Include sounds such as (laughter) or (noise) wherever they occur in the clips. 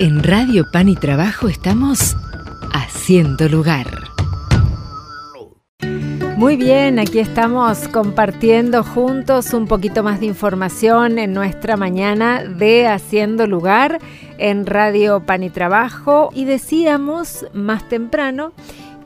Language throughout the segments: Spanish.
En Radio Pan y Trabajo estamos haciendo lugar. Muy bien, aquí estamos compartiendo juntos un poquito más de información en nuestra mañana de Haciendo Lugar en Radio Pan y Trabajo y decíamos más temprano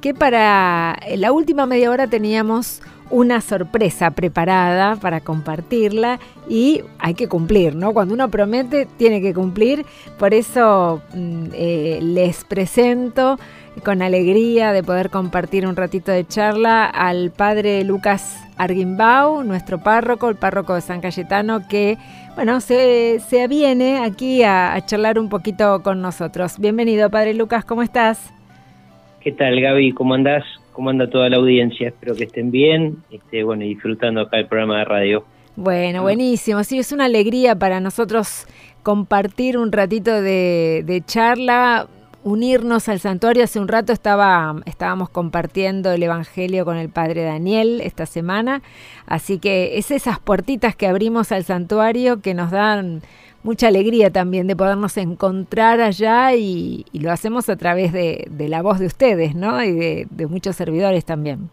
que para la última media hora teníamos una sorpresa preparada para compartirla y hay que cumplir, ¿no? Cuando uno promete, tiene que cumplir. Por eso mm, eh, les presento con alegría de poder compartir un ratito de charla al padre Lucas Arguimbau, nuestro párroco, el párroco de San Cayetano, que, bueno, se, se aviene aquí a, a charlar un poquito con nosotros. Bienvenido, padre Lucas, ¿cómo estás? ¿Qué tal, Gaby? ¿Cómo andás? ¿Cómo anda toda la audiencia? Espero que estén bien, este, bueno, disfrutando acá el programa de radio. Bueno, ah. buenísimo. Sí, es una alegría para nosotros compartir un ratito de, charla, unirnos al santuario. Hace un rato estaba, estábamos compartiendo el Evangelio con el Padre Daniel esta semana, así que es esas puertitas que abrimos al santuario que nos dan mucha alegría también de podernos encontrar allá y, lo hacemos a través de, la voz de ustedes, ¿no? Y de, muchos servidores también.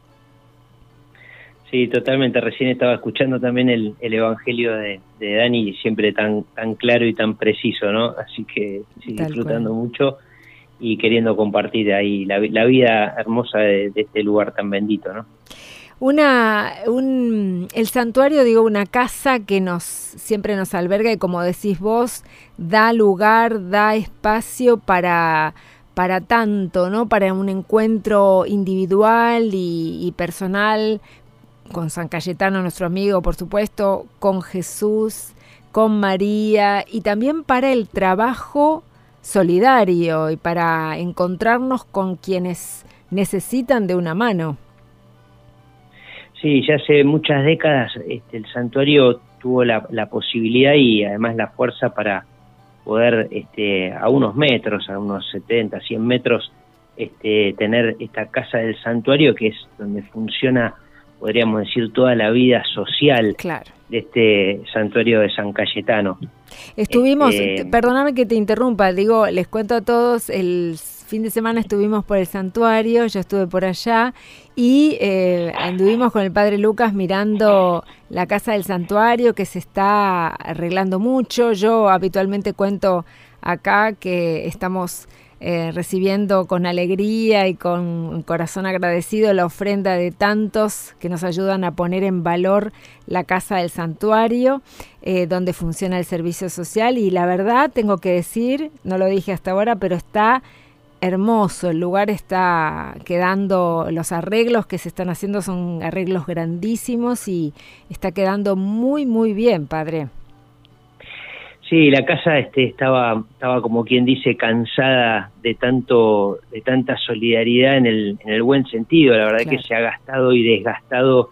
Sí, totalmente. Recién estaba escuchando también el, Evangelio de, Dani, siempre tan, tan claro y tan preciso, ¿no? Así que sí, disfrutando mucho y queriendo compartir ahí la, vida hermosa de, de este lugar tan bendito, ¿no? Una un, el santuario digo una casa que nos siempre nos alberga y como decís vos da lugar da espacio para para tanto no para un encuentro individual y, y personal con San Cayetano nuestro amigo por supuesto con Jesús con María y también para el trabajo solidario y para encontrarnos con quienes necesitan de una mano. Sí, ya hace muchas décadas este, el santuario tuvo la, posibilidad y además la fuerza para poder este, a unos metros, a unos 70, 100 metros, este, tener esta casa del santuario que es donde funciona, podríamos decir, toda la vida social de este santuario de San Cayetano. Estuvimos, este, perdóname que te interrumpa, digo, les cuento a todos el fin de semana estuvimos por el santuario, yo estuve por allá y eh, anduvimos con el padre Lucas mirando la casa del santuario que se está arreglando mucho. Yo habitualmente cuento acá que estamos eh, recibiendo con alegría y con corazón agradecido la ofrenda de tantos que nos ayudan a poner en valor la casa del santuario, eh, donde funciona el servicio social. Y la verdad, tengo que decir, no lo dije hasta ahora, pero está hermoso, el lugar está quedando, los arreglos que se están haciendo son arreglos grandísimos y está quedando muy, muy bien, padre. Sí, la casa este, estaba, estaba como quien dice cansada de tanto, de tanta solidaridad en el, en el buen sentido. La verdad que se ha gastado y desgastado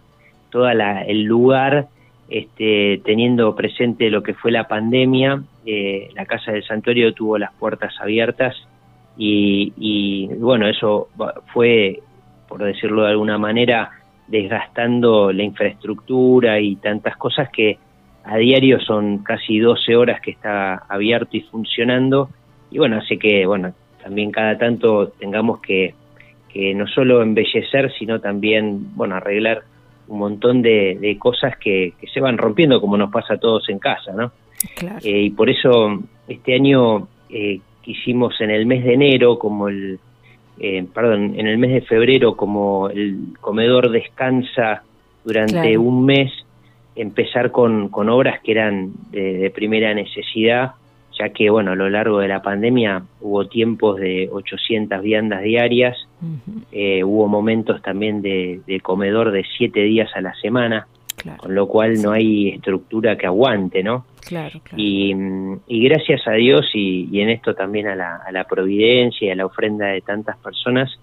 todo el lugar, este, teniendo presente lo que fue la pandemia. Eh, la casa del santuario tuvo las puertas abiertas y, bueno, eso fue, por decirlo de alguna manera, desgastando la infraestructura y tantas cosas que a diario son casi 12 horas que está abierto y funcionando y bueno, hace que bueno, también cada tanto tengamos que, que no solo embellecer, sino también bueno, arreglar un montón de, cosas que, que, se van rompiendo como nos pasa a todos en casa, ¿no? Eh, y por eso este año eh, hicimos en el mes de enero como el, eh, perdón, en el mes de febrero como el comedor descansa durante un mes, empezar con, con obras que eran de, primera necesidad, ya que, bueno, a lo largo de la pandemia hubo tiempos de 800 viandas diarias, eh, hubo momentos también de, de comedor de siete días a la semana, con lo cual no hay estructura que aguante, ¿no? Claro, Y, gracias a Dios y, en esto también a la, providencia y a la ofrenda de tantas personas,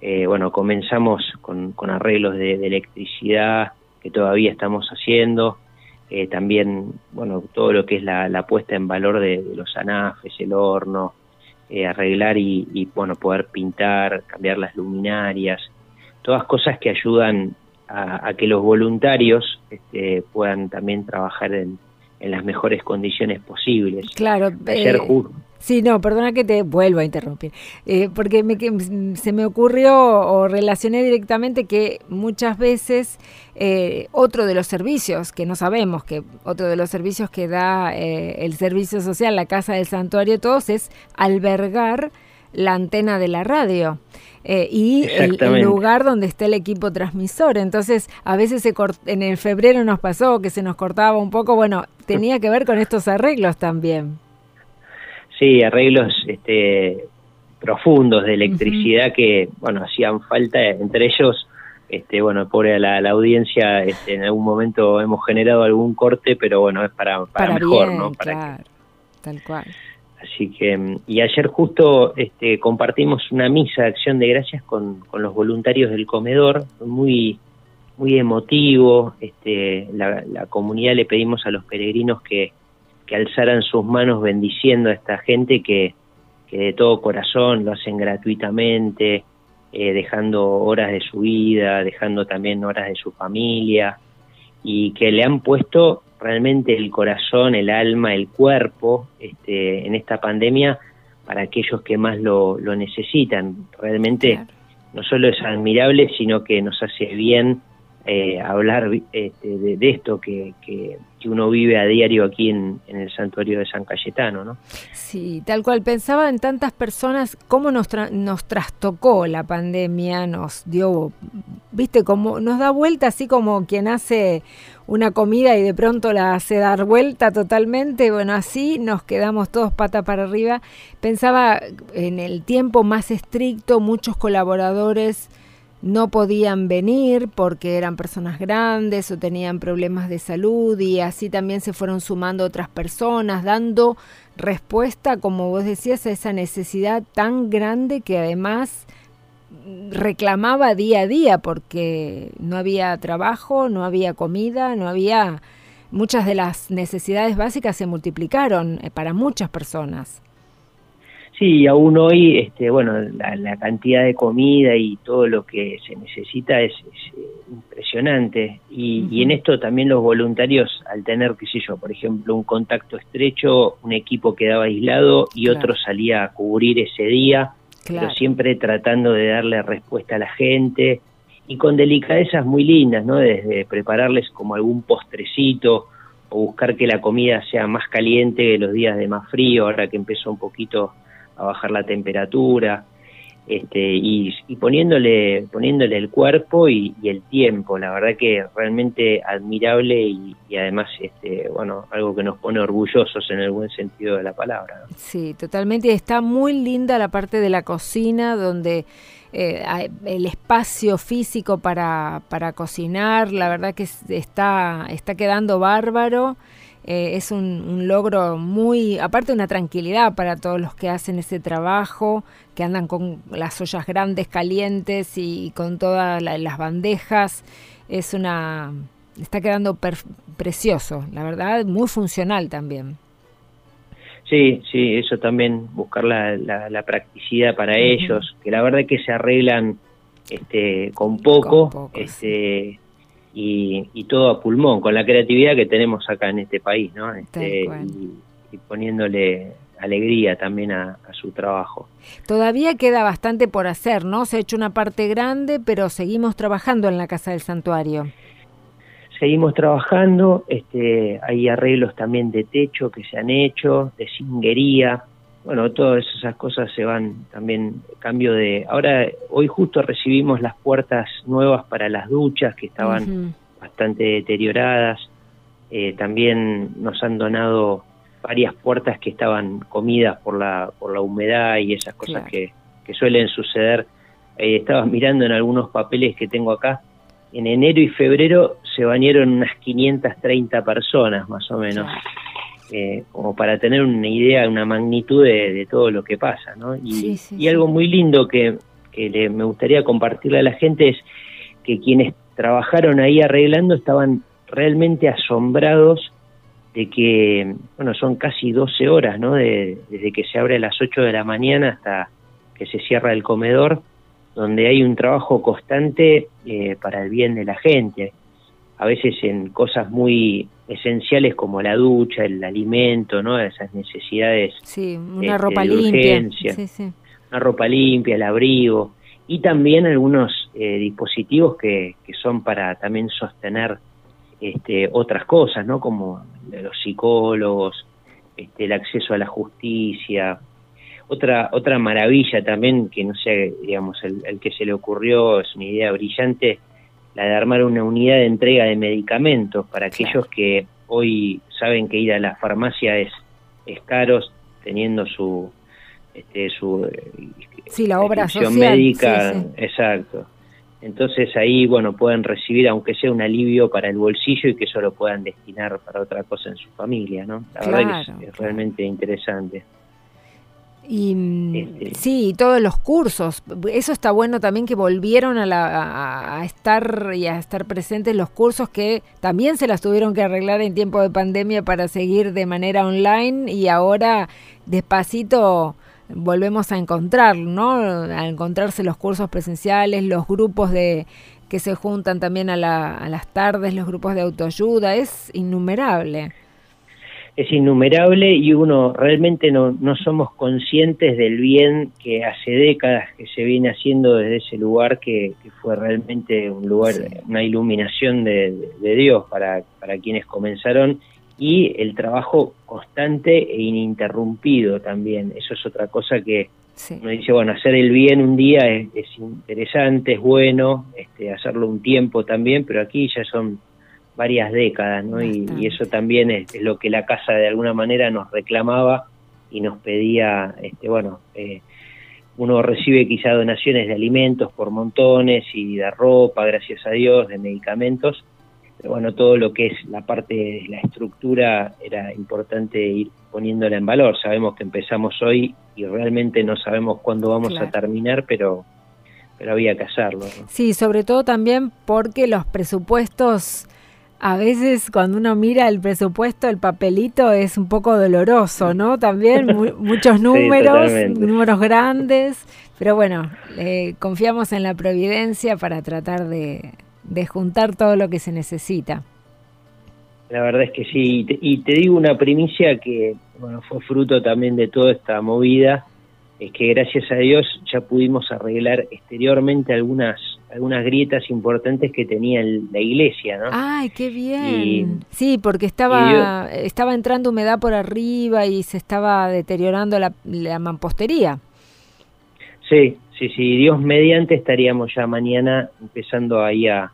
eh, bueno, comenzamos con, arreglos de, electricidad que todavía estamos haciendo, eh, también, bueno, todo lo que es la, puesta en valor de, los anafes, el horno, eh, arreglar y, y, bueno, poder pintar, cambiar las luminarias, todas cosas que ayudan a, que los voluntarios este, puedan también trabajar en, las mejores condiciones posibles. Claro, eh, Sí, no, perdona que te vuelvo a interrumpir, eh, porque me, se me ocurrió o relacioné directamente que muchas veces eh, otro de los servicios, que no sabemos que otro de los servicios que da eh, el servicio social, la Casa del Santuario, todos, es albergar la antena de la radio. y el, lugar donde está el equipo transmisor. Entonces, a veces se en el febrero nos pasó que se nos cortaba un poco. Bueno, tenía que ver con estos arreglos también. Sí, arreglos este, profundos de electricidad que, bueno, hacían falta, entre ellos, este, bueno, pobre a la, audiencia, este, en algún momento hemos generado algún corte, pero bueno, es para, para, mejor, ¿no? Para tal cual. Así que, y ayer justo este, compartimos una misa de acción de gracias con, con los voluntarios del comedor, muy muy emotivo, este, la, la comunidad le pedimos a los peregrinos que, que alzaran sus manos bendiciendo a esta gente que, que de todo corazón lo hacen gratuitamente, eh, dejando horas de su vida, dejando también horas de su familia, y que le han puesto realmente el corazón, el alma, el cuerpo este, en esta pandemia para aquellos que más lo, lo necesitan. Realmente no solo es admirable, sino que nos hace bien eh, hablar este, de, esto que, que, uno vive a diario aquí en, el santuario de San Cayetano, ¿no? Sí, tal cual. Pensaba en tantas personas, cómo nos, nos trastocó la pandemia, nos dio, viste, como nos da vuelta así como quien hace una comida y de pronto la hace dar vuelta totalmente. Bueno, así nos quedamos todos pata para arriba. Pensaba en el tiempo más estricto, muchos colaboradores no podían venir porque eran personas grandes o tenían problemas de salud y así también se fueron sumando otras personas, dando respuesta, como vos decías, a esa necesidad tan grande que además reclamaba día a día porque no había trabajo, no había comida, no había... Muchas de las necesidades básicas se multiplicaron eh, para muchas personas. Sí, aún hoy, este, bueno, la, cantidad de comida y todo lo que se necesita es, eh, impresionante. Y, en esto también los voluntarios, al tener, qué sé yo, por ejemplo, un contacto estrecho, un equipo quedaba aislado y otro salía a cubrir ese día, pero siempre tratando de darle respuesta a la gente y con delicadezas muy lindas, ¿no? Desde prepararles como algún postrecito o buscar que la comida sea más caliente los días de más frío, ahora que empezó un poquito a bajar la temperatura, este, y, poniéndole, poniéndole el cuerpo y, el tiempo, la verdad que realmente admirable y, además, este, bueno, algo que nos pone orgullosos en el buen sentido de la palabra. Sí, totalmente, está muy linda la parte de la cocina donde eh, el espacio físico para, para cocinar, la verdad que está, está quedando bárbaro. Eh, es un, logro muy, aparte una tranquilidad para todos los que hacen ese trabajo, que andan con las ollas grandes, calientes y, con todas las bandejas. Es una, está quedando precioso, la verdad, muy funcional también. Sí, sí, eso también, buscar la, la, practicidad para ellos, que la verdad es que se arreglan este, con poco, este, y, todo a pulmón, con la creatividad que tenemos acá en este país, ¿no? Este, y, poniéndole alegría también a, su trabajo. Todavía queda bastante por hacer, ¿no? Se ha hecho una parte grande, pero seguimos trabajando en la Casa del Santuario. Seguimos trabajando, este, hay arreglos también de techo que se han hecho, de cinguería, bueno, todas esas cosas se van también, cambio de... Ahora, hoy justo recibimos las puertas nuevas para las duchas que estaban bastante deterioradas. Eh, también nos han donado varias puertas que estaban comidas por la, por la humedad y esas cosas que, que, suelen suceder. Eh, estaba mirando en algunos papeles que tengo acá. En enero y febrero se bañaron unas 530 personas, más o menos. Eh, como para tener una idea, una magnitud de, todo lo que pasa, ¿no? Y, algo muy lindo que, me gustaría compartirle a la gente es que quienes trabajaron ahí arreglando estaban realmente asombrados de que, bueno, son casi 12 horas, ¿no? desde que se abre a las 8 de la mañana hasta que se cierra el comedor, donde hay un trabajo constante eh, para el bien de la gente. A veces en cosas muy esenciales como la ducha, el alimento, ¿no? Esas necesidades. Sí, una este, ropa limpia. Una ropa limpia, el abrigo y también algunos eh, dispositivos que, que, son para también sostener este, otras cosas, ¿no? Como los psicólogos, este, el acceso a la justicia. Otra, otra maravilla también, que no sé, digamos, el, el que se le ocurrió, es una idea brillante, la de armar una unidad de entrega de medicamentos para aquellos que hoy saben que ir a la farmacia es, es caro, teniendo su, este, su sí, la obra social. médica, exacto. Entonces ahí, bueno, pueden recibir, aunque sea un alivio para el bolsillo y que eso lo puedan destinar para otra cosa en su familia, ¿no? La verdad que es realmente interesante. Y mm, este, sí, todos los cursos. Eso está bueno también que volvieron a, la, a, estar y a estar presentes los cursos que también se las tuvieron que arreglar en tiempo de pandemia para seguir de manera online y ahora despacito volvemos a encontrar, ¿no? A encontrarse los cursos presenciales, los grupos de que se juntan también a, la, a las tardes, los grupos de autoayuda, es innumerable es innumerable y uno realmente no, no somos conscientes del bien que hace décadas que se viene haciendo desde ese lugar que, fue realmente un lugar, una iluminación de, Dios para, para quienes comenzaron y el trabajo constante e ininterrumpido también. Eso es otra cosa que uno dice, bueno, hacer el bien un día es, es interesante, es bueno, este, hacerlo un tiempo también, pero aquí ya son varias décadas, ¿no? Y, eso también es, lo que la casa de alguna manera nos reclamaba y nos pedía, este, bueno, eh, uno recibe quizá donaciones de alimentos por montones y de ropa, gracias a Dios, de medicamentos, pero bueno, todo lo que es la parte de la estructura era importante ir poniéndola en valor. Sabemos que empezamos hoy y realmente no sabemos cuándo vamos a terminar, pero pero había que hacerlo. Sí, sobre todo también porque los presupuestos a veces cuando uno mira el presupuesto, el papelito es un poco doloroso, ¿no? También (laughs) muchos números, números grandes, pero bueno, confiamos en la providencia para tratar de, juntar todo lo que se necesita. La verdad es que sí, y te, digo una primicia que bueno, fue fruto también de toda esta movida, es que gracias a Dios ya pudimos arreglar exteriormente algunas algunas grietas importantes que tenía la iglesia, ¿no? Ay, qué bien. sí, porque estaba estaba entrando humedad por arriba y se estaba deteriorando la, mampostería. Sí, sí, sí. Dios mediante estaríamos ya mañana empezando ahí a,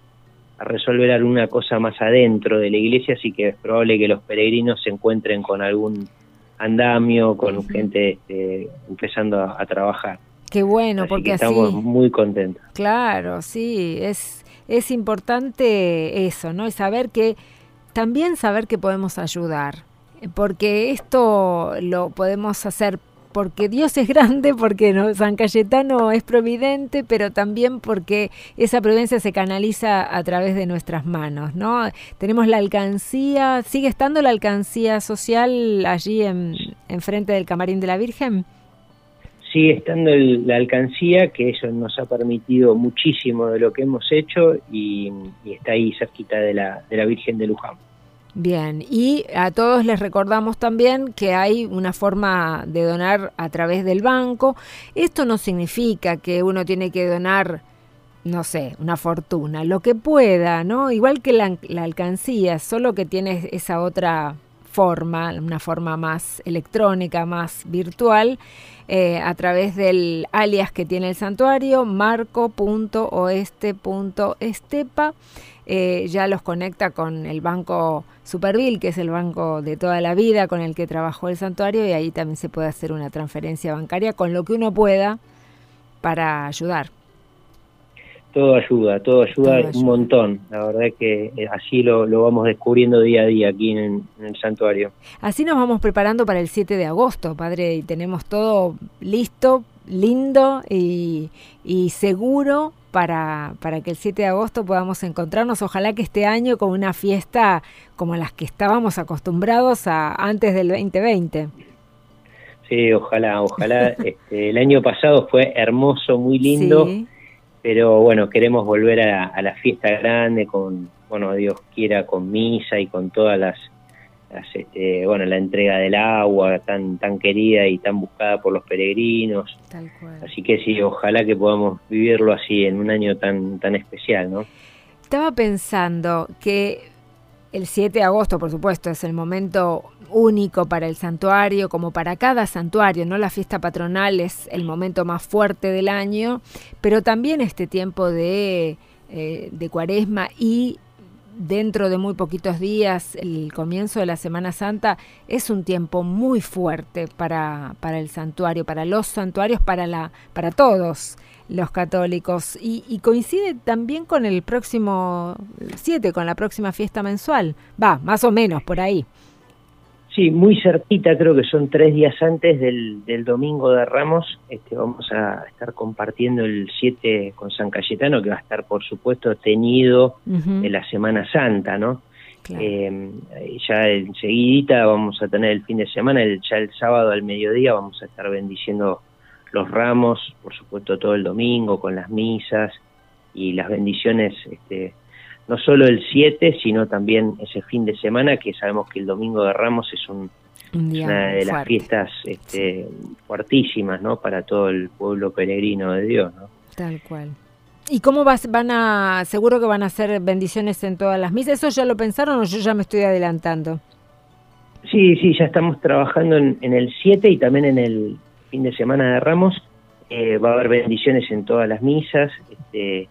resolver alguna cosa más adentro de la iglesia, así que es probable que los peregrinos se encuentren con algún andamio, con gente este, empezando a trabajar. Qué bueno, porque estamos muy contentos. Claro, sí, es es importante eso, ¿no? Y saber que también saber que podemos ayudar, porque esto lo podemos hacer porque Dios es grande, porque. San Cayetano es providente, pero también porque esa providencia se canaliza a través de nuestras manos, ¿no? Tenemos la alcancía, ¿sigue estando la alcancía social allí en, en frente del Camarín de la Virgen? sigue estando la alcancía, que eso nos ha permitido muchísimo de lo que hemos hecho y, está ahí cerquita de la, de la Virgen de Luján. Bien, y a todos les recordamos también que hay una forma de donar a través del banco. Esto no significa que uno tiene que donar, no sé, una fortuna, lo que pueda, ¿no? Igual que la, alcancía, solo que tiene esa otra forma, una forma más electrónica, más virtual, eh, a través del alias que tiene el santuario, marco.oeste.estepa. Eh, ya los conecta con el banco Superville, que es el banco de toda la vida con el que trabajó el santuario, y ahí también se puede hacer una transferencia bancaria con lo que uno pueda para ayudar todo ayuda, todo ayuda un montón. La verdad que eh, así lo, vamos descubriendo día a día aquí en, el santuario. Así nos vamos preparando para el 7 de agosto, padre, y tenemos todo listo, lindo y, seguro para, para que el 7 de agosto podamos encontrarnos. Ojalá que este año con una fiesta como las que estábamos acostumbrados a antes del 2020. Sí, ojalá, ojalá. (laughs) este, el año pasado fue hermoso, muy lindo. Sí pero bueno, queremos volver a, la fiesta grande con, bueno, Dios quiera, con misa y con todas las, este, bueno, la entrega del agua tan, tan querida y tan buscada por los peregrinos. Así que sí, ojalá que podamos vivirlo así en un año tan, tan especial, ¿no? Estaba pensando que el 7 de agosto, por supuesto, es el momento único para el santuario, como para cada santuario, ¿no? La fiesta patronal es el momento más fuerte del año, pero también este tiempo de, eh, de cuaresma y dentro de muy poquitos días, el comienzo de la Semana Santa, es un tiempo muy fuerte para, para el santuario, para los santuarios, para, la, para todos los católicos. Y, coincide también con el próximo 7, con la próxima fiesta mensual. Va, más o menos por ahí. Sí, muy cerquita, creo que son tres días antes del, del Domingo de Ramos. Este, vamos a estar compartiendo el 7 con San Cayetano, que va a estar, por supuesto, tenido en la Semana Santa, ¿no? Eh, ya enseguidita vamos a tener el fin de semana, el, ya el sábado al mediodía vamos a estar bendiciendo los ramos, por supuesto todo el domingo con las misas y las bendiciones, este, no solo el 7, sino también ese fin de semana, que sabemos que el domingo de ramos es un, una de las fiestas este, fuertísimas ¿no? para todo el pueblo peregrino de Dios. ¿no? Tal cual. ¿Y cómo vas, van a, seguro que van a hacer bendiciones en todas las misas? ¿Eso ya lo pensaron o yo ya me estoy adelantando? Sí, sí, ya estamos trabajando en, en el 7 y también en el fin de semana de Ramos. Eh, va a haber bendiciones en todas las misas, este,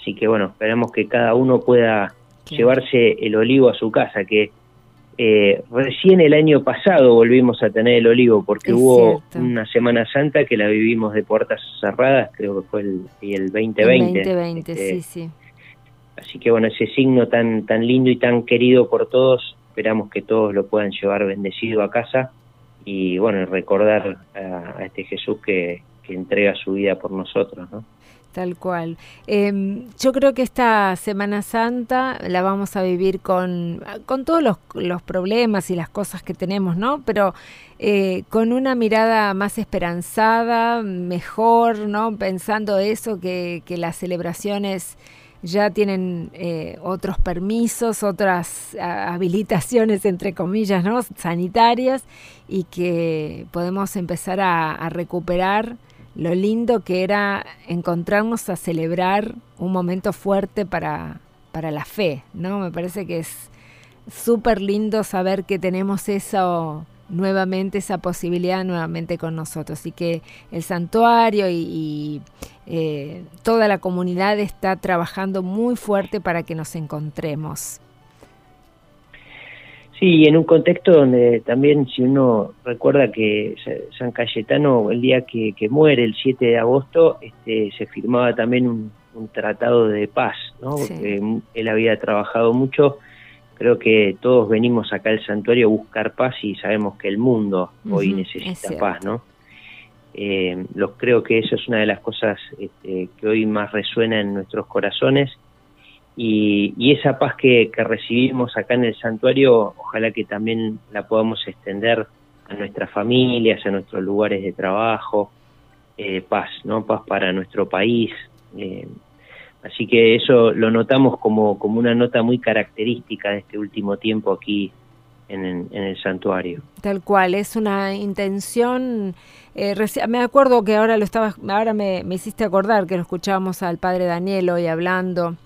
así que bueno, esperamos que cada uno pueda llevarse el olivo a su casa, que eh, recién el año pasado volvimos a tener el olivo porque hubo una Semana Santa que la vivimos de puertas cerradas, creo que fue el, el 2020. 2020, este, sí, sí. Así que bueno, ese signo tan, tan lindo y tan querido por todos, esperamos que todos lo puedan llevar bendecido a casa y bueno, recordar a, este Jesús que, entrega su vida por nosotros, ¿no? Tal cual. Em, yo creo que esta Semana Santa la vamos a vivir con, con todos los, problemas y las cosas que tenemos, ¿no? Pero eh, con una mirada más esperanzada, mejor, ¿no? Pensando eso, que, que las celebraciones ya tienen eh, otros permisos, otras habilitaciones, entre comillas, ¿no? sanitarias, y que podemos empezar a, recuperar lo lindo que era encontrarnos a celebrar un momento fuerte para, para la fe, ¿no? Me parece que es súper lindo saber que tenemos eso nuevamente, esa posibilidad nuevamente con nosotros. Y que el santuario y eh, toda la comunidad está trabajando muy fuerte para que nos encontremos. Sí, en un contexto donde también si uno recuerda que San Cayetano, el día que, muere, el 7 de agosto, este, se firmaba también un, tratado de paz, ¿no? Porque él había trabajado mucho. Creo que todos venimos acá al santuario a buscar paz y sabemos que el mundo hoy necesita paz, ¿no? Eh, los creo que eso es una de las cosas este, que hoy más resuena en nuestros corazones y, esa paz que, recibimos acá en el santuario, ojalá que también la podamos extender a nuestras familias, a nuestros lugares de trabajo, eh, paz, ¿no? Paz para nuestro país. Eh, así que eso lo notamos como, como una nota muy característica de este último tiempo aquí en, el santuario. Tal cual, es una intención. Eh, me acuerdo que ahora lo estaba, ahora me, hiciste acordar que lo escuchábamos al padre Daniel hoy hablando.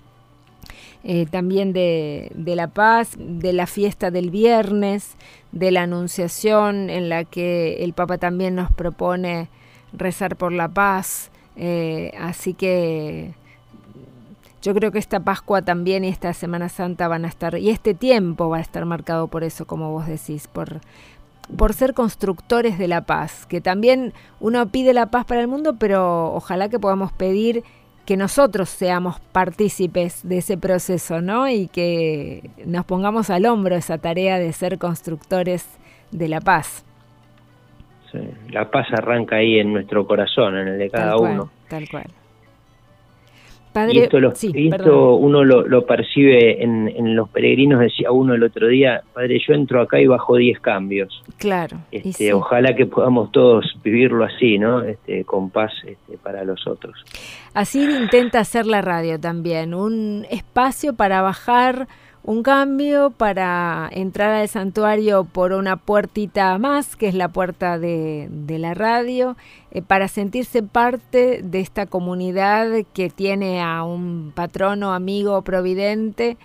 Eh, también de, de, la paz, de la fiesta del viernes, de la anunciación en la que el Papa también nos propone rezar por la paz. Eh, así que yo creo que esta Pascua también y esta Semana Santa van a estar, y este tiempo va a estar marcado por eso, como vos decís, por, por ser constructores de la paz, que también uno pide la paz para el mundo, pero ojalá que podamos pedir que nosotros seamos partícipes de ese proceso, ¿no? Y que nos pongamos al hombro esa tarea de ser constructores de la paz. Sí, la paz arranca ahí en nuestro corazón, en el de cada uno. Tal cual. Y esto, uno lo, percibe en, los peregrinos, decía uno el otro día, padre, yo entro acá y bajo 10 cambios. Claro. Este, Ojalá que podamos todos vivirlo así, ¿no? Este, con paz este, para los otros. Así intenta hacer la radio también, un espacio para bajar un cambio para entrar al santuario por una puertita más, que es la puerta de, la radio, eh, para sentirse parte de esta comunidad que tiene a un patrono, amigo, providente,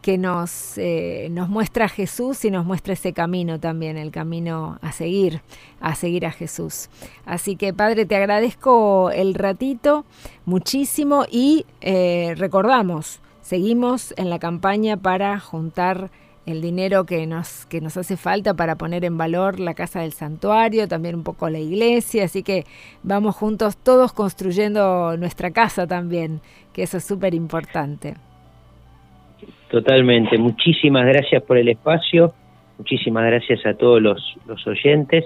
que nos, eh, nos muestra a Jesús y nos muestra ese camino también, el camino a seguir, a seguir a Jesús. Así que Padre, te agradezco el ratito muchísimo y eh, recordamos, Seguimos en la campaña para juntar el dinero que nos, que nos hace falta para poner en valor la casa del santuario, también un poco la iglesia, así que vamos juntos todos construyendo nuestra casa también, que eso es súper importante. Totalmente, muchísimas gracias por el espacio, muchísimas gracias a todos los, los oyentes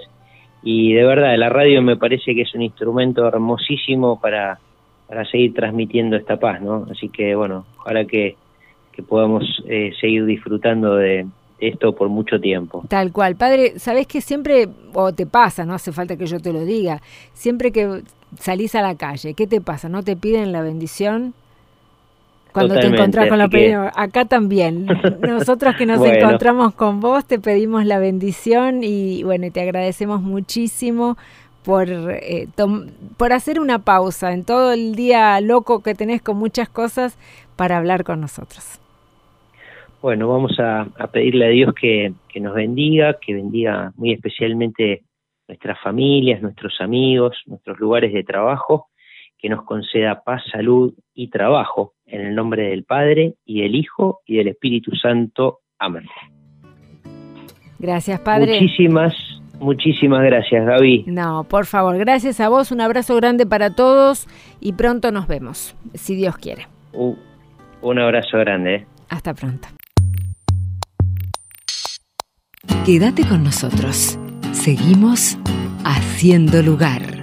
y de verdad la radio me parece que es un instrumento hermosísimo para para seguir transmitiendo esta paz, ¿no? Así que bueno, ojalá que, podamos eh, seguir disfrutando de esto por mucho tiempo. Tal cual. Padre, ¿sabés que siempre, o te pasa, no hace falta que yo te lo diga, siempre que salís a la calle, ¿qué te pasa? ¿No te piden la bendición? Cuando te encontrás con la que... acá también. (laughs) Nosotros que nos encontramos con vos, te pedimos la bendición y bueno, te agradecemos muchísimo por, eh, por hacer una pausa en todo el día loco que tenés con muchas cosas para hablar con nosotros. Bueno, vamos a, pedirle a Dios que, nos bendiga, que bendiga muy especialmente nuestras familias, nuestros amigos, nuestros lugares de trabajo, que nos conceda paz, salud y trabajo, en el nombre del Padre y del Hijo y del Espíritu Santo. Amén. Gracias, Padre. Muchísimas Muchísimas gracias, Gaby. No, por favor, gracias a vos, un abrazo grande para todos y pronto nos vemos, si Dios quiere. un abrazo grande. ¿eh? Hasta pronto. Quédate con nosotros. Seguimos haciendo lugar.